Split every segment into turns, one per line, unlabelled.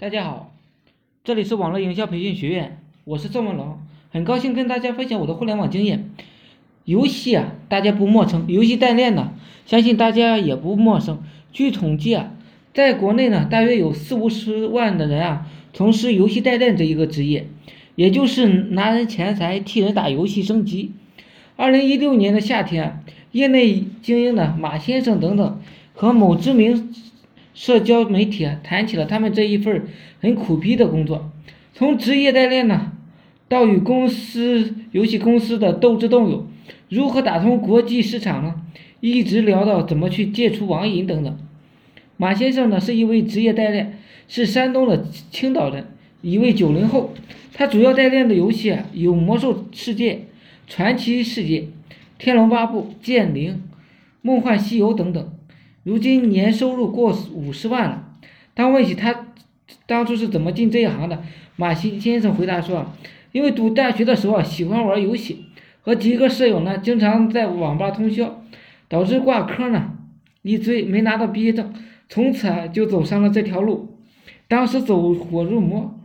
大家好，这里是网络营销培训学院，我是郑文龙，很高兴跟大家分享我的互联网经验。游戏啊，大家不陌生，游戏代练呢，相信大家也不陌生。据统计啊，在国内呢，大约有四五十万的人啊，从事游戏代练这一个职业，也就是拿人钱财替人打游戏升级。二零一六年的夏天，业内精英的马先生等等和某知名。社交媒体谈起了他们这一份很苦逼的工作，从职业代练呢，到与公司游戏公司的斗智斗勇，如何打通国际市场呢？一直聊到怎么去戒除网瘾等等。马先生呢是一位职业代练，是山东的青岛人，一位九零后。他主要代练的游戏有《魔兽世界》《传奇世界》《天龙八部》《剑灵》《梦幻西游》等等。如今年收入过五十万了。当问起他当初是怎么进这一行的，马新先生回答说：“因为读大学的时候喜欢玩游戏，和几个舍友呢经常在网吧通宵，导致挂科呢一追没拿到毕业证，从此就走上了这条路。当时走火入魔，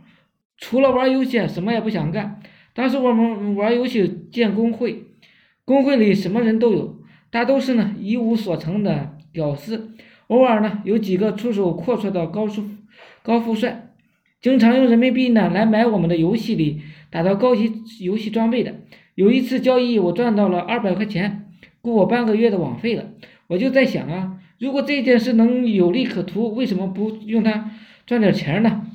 除了玩游戏什么也不想干。当时我们玩游戏建工会，工会里什么人都有，大都是呢一无所成的。”屌丝，偶尔呢有几个出手阔绰的高富高富帅，经常用人民币呢来买我们的游戏里打到高级游戏装备的。有一次交易我赚到了二百块钱，够我半个月的网费了。我就在想啊，如果这件事能有利可图，为什么不用它赚点钱呢？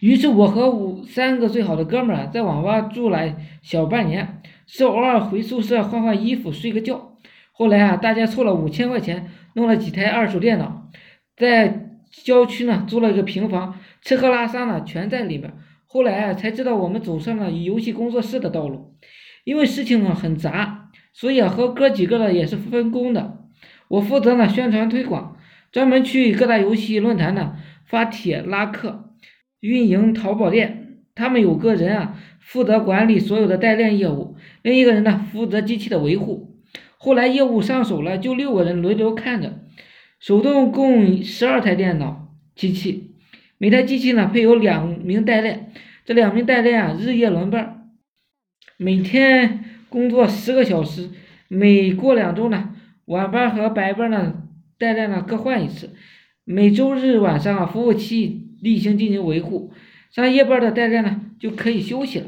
于是我和五三个最好的哥们儿在网吧住了小半年，是偶尔回宿舍换换衣服睡个觉。后来啊，大家凑了五千块钱，弄了几台二手电脑，在郊区呢租了一个平房，吃喝拉撒呢全在里面。后来啊，才知道我们走上了游戏工作室的道路。因为事情啊很杂，所以啊和哥几个呢也是分工的。我负责呢宣传推广，专门去各大游戏论坛呢发帖拉客，运营淘宝店。他们有个人啊负责管理所有的代练业务，另一个人呢负责机器的维护。后来业务上手了，就六个人轮流看着，手动共十二台电脑机器，每台机器呢配有两名代练，这两名代练啊日夜轮班，每天工作十个小时，每过两周呢晚班和白班呢代练呢各换一次，每周日晚上啊服务器例行进行维护，上夜班的代练呢就可以休息了，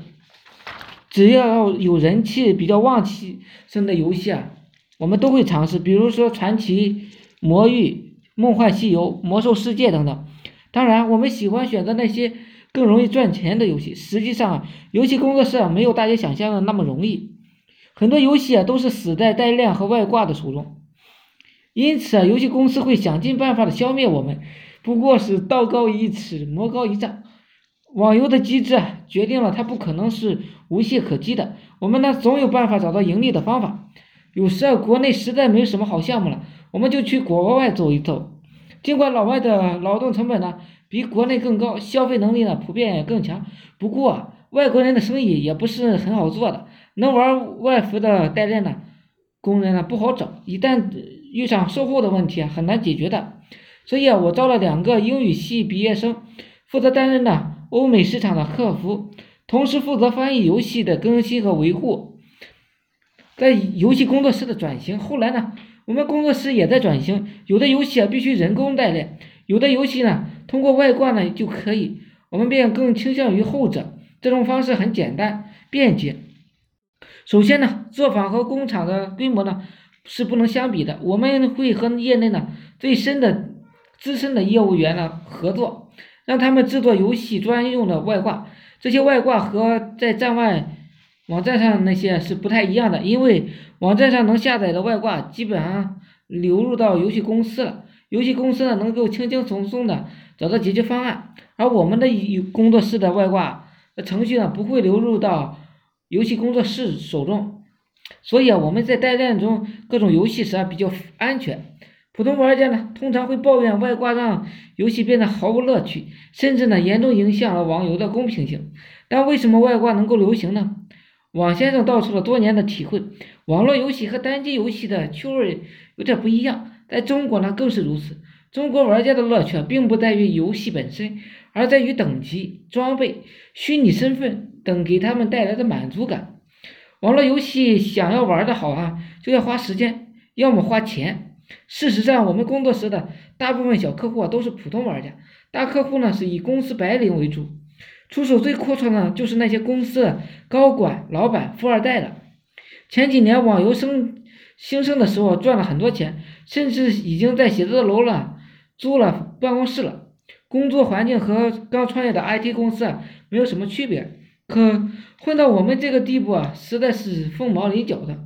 只要有人气比较旺气生的游戏啊。我们都会尝试，比如说传奇、魔域、梦幻西游、魔兽世界等等。当然，我们喜欢选择那些更容易赚钱的游戏。实际上啊，游戏工作室啊没有大家想象的那么容易，很多游戏啊都是死在代练和外挂的手中。因此啊，游戏公司会想尽办法的消灭我们，不过是道高一尺，魔高一丈。网游的机制啊，决定了它不可能是无懈可击的。我们呢，总有办法找到盈利的方法。有时啊，国内实在没什么好项目了，我们就去国外走一走。尽管老外的劳动成本呢比国内更高，消费能力呢普遍也更强，不过外国人的生意也不是很好做的。能玩外服的代练呢，工人呢不好找，一旦遇上售后的问题，很难解决的。所以啊，我招了两个英语系毕业生，负责担任呢欧美市场的客服，同时负责翻译游戏的更新和维护。在游戏工作室的转型，后来呢，我们工作室也在转型。有的游戏啊必须人工代练，有的游戏呢通过外挂呢就可以，我们便更倾向于后者。这种方式很简单便捷。首先呢，作坊和工厂的规模呢是不能相比的。我们会和业内呢最深的资深的业务员呢合作，让他们制作游戏专用的外挂。这些外挂和在站外。网站上那些是不太一样的，因为网站上能下载的外挂基本上流入到游戏公司了，游戏公司呢能够轻轻松松的找到解决方案，而我们的工作室的外挂程序呢不会流入到游戏工作室手中，所以啊我们在代练中各种游戏时啊比较安全。普通玩家呢通常会抱怨外挂让游戏变得毫无乐趣，甚至呢严重影响了网游的公平性。但为什么外挂能够流行呢？王先生道出了多年的体会，网络游戏和单机游戏的趣味有点不一样，在中国呢更是如此。中国玩家的乐趣并不在于游戏本身，而在于等级、装备、虚拟身份等给他们带来的满足感。网络游戏想要玩的好啊，就要花时间，要么花钱。事实上，我们工作室的大部分小客户啊都是普通玩家，大客户呢是以公司白领为主，出手最阔绰的就是那些公司高管、老板、富二代了。前几年网游生兴盛的时候，赚了很多钱，甚至已经在写字楼了，租了办公室了，工作环境和刚创业的 IT 公司啊没有什么区别。可混到我们这个地步啊，实在是凤毛麟角的。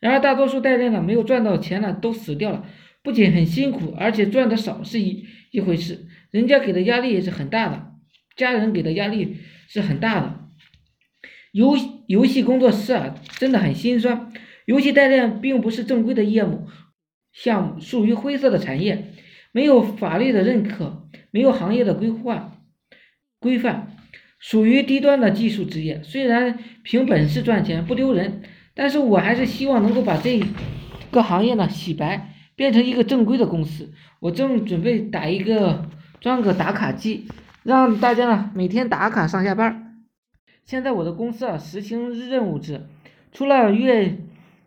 然而大多数代练呢，没有赚到钱呢，都死掉了。不仅很辛苦，而且赚的少是一一回事，人家给的压力也是很大的，家人给的压力是很大的。游游戏工作室啊，真的很心酸。游戏代练并不是正规的业务项目，属于灰色的产业，没有法律的认可，没有行业的规划规范。属于低端的技术职业，虽然凭本事赚钱不丢人，但是我还是希望能够把这个行业呢洗白，变成一个正规的公司。我正准备打一个装个打卡机，让大家呢每天打卡上下班。现在我的公司啊实行任务制，除了月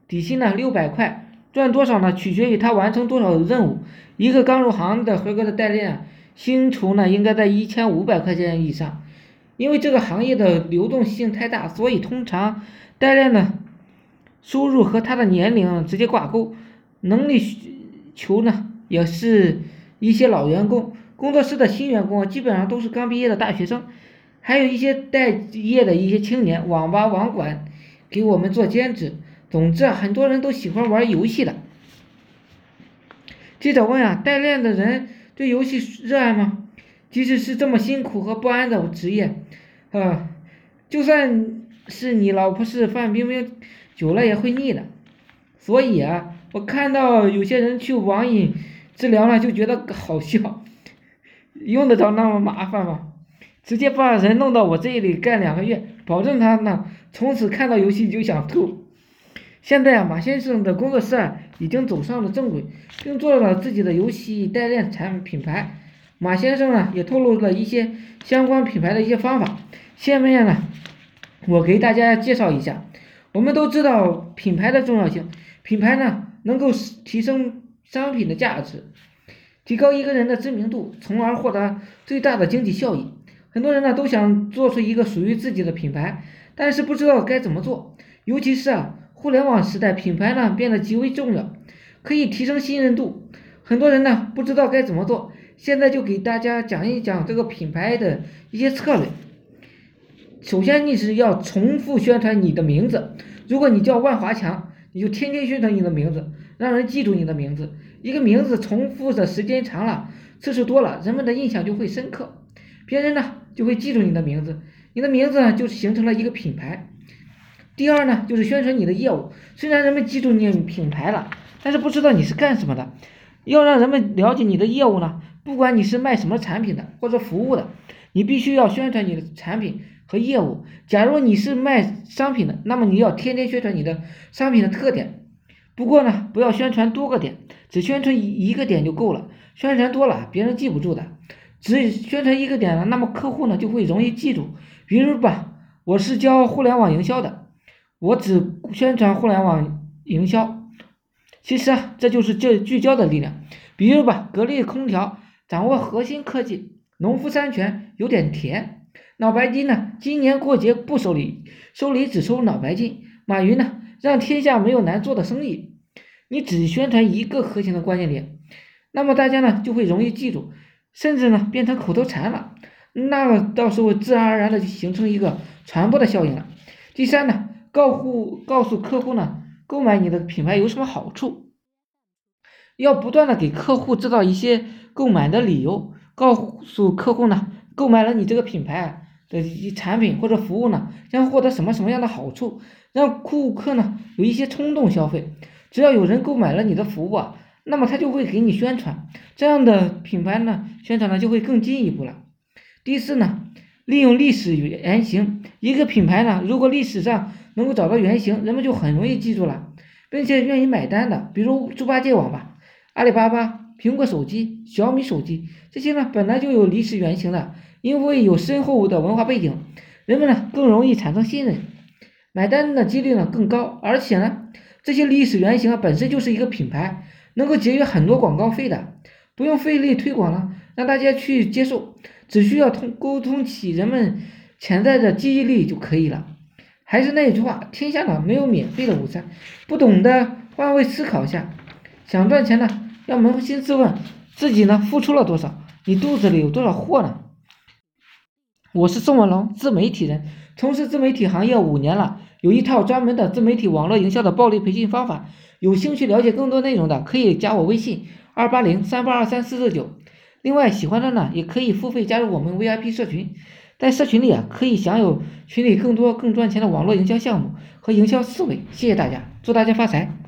底薪呢六百块，赚多少呢取决于他完成多少任务。一个刚入行的合格的代练，薪酬呢应该在一千五百块钱以上。因为这个行业的流动性太大，所以通常代练呢收入和他的年龄直接挂钩。能力求呢，也是一些老员工，工作室的新员工基本上都是刚毕业的大学生，还有一些待业的一些青年，网吧网管给我们做兼职。总之，很多人都喜欢玩游戏的。记者问啊，代练的人对游戏热爱吗？即使是这么辛苦和不安的职业，啊，就算是你老婆是范冰冰，久了也会腻的。所以啊，我看到有些人去网瘾治疗了，就觉得好笑，用得着那么麻烦吗？直接把人弄到我这里干两个月，保证他呢从此看到游戏就想吐。现在啊，马先生的工作室啊已经走上了正轨，并做了自己的游戏代练产品牌。马先生呢也透露了一些相关品牌的一些方法，下面呢我给大家介绍一下。我们都知道品牌的重要性，品牌呢能够提升商品的价值，提高一个人的知名度，从而获得最大的经济效益。很多人呢都想做出一个属于自己的品牌，但是不知道该怎么做。尤其是啊，互联网时代，品牌呢变得极为重要，可以提升信任度。很多人呢不知道该怎么做。现在就给大家讲一讲这个品牌的一些策略。首先，你是要重复宣传你的名字。如果你叫万华强，你就天天宣传你的名字，让人记住你的名字。一个名字重复的时间长了，次数多了，人们的印象就会深刻，别人呢就会记住你的名字。你的名字呢就形成了一个品牌。第二呢，就是宣传你的业务。虽然人们记住你品牌了，但是不知道你是干什么的。要让人们了解你的业务呢？不管你是卖什么产品的或者服务的，你必须要宣传你的产品和业务。假如你是卖商品的，那么你要天天宣传你的商品的特点。不过呢，不要宣传多个点，只宣传一一个点就够了。宣传多了，别人记不住的。只宣传一个点了，那么客户呢就会容易记住。比如吧，我是教互联网营销的，我只宣传互联网营销。其实啊，这就是这聚焦的力量。比如吧，格力空调。掌握核心科技，农夫山泉有点甜。脑白金呢？今年过节不收礼，收礼只收脑白金。马云呢？让天下没有难做的生意。你只宣传一个核心的关键点，那么大家呢就会容易记住，甚至呢变成口头禅了。那到时候自然而然的就形成一个传播的效应了。第三呢，告诉告诉客户呢，购买你的品牌有什么好处？要不断的给客户制造一些。购买的理由，告诉客户呢，购买了你这个品牌的产品或者服务呢，将获得什么什么样的好处，让顾客呢有一些冲动消费。只要有人购买了你的服务啊，那么他就会给你宣传，这样的品牌呢，宣传呢就会更进一步了。第四呢，利用历史原型，一个品牌呢，如果历史上能够找到原型，人们就很容易记住了，并且愿意买单的。比如猪八戒网吧、阿里巴巴。苹果手机、小米手机这些呢，本来就有历史原型的，因为有深厚的文化背景，人们呢更容易产生信任，买单的几率呢更高。而且呢，这些历史原型啊本身就是一个品牌，能够节约很多广告费的，不用费力推广了，让大家去接受，只需要通沟通起人们潜在的记忆力就可以了。还是那句话，天下呢没有免费的午餐，不懂的换位思考一下，想赚钱呢，要扪心自问，自己呢付出了多少？你肚子里有多少货呢？我是宋文龙，自媒体人，从事自媒体行业五年了，有一套专门的自媒体网络营销的暴力培训方法。有兴趣了解更多内容的，可以加我微信二八零三八二三四四九。另外，喜欢的呢，也可以付费加入我们 VIP 社群。在社群里啊，可以享有群里更多更赚钱的网络营销项目和营销思维。谢谢大家，祝大家发财！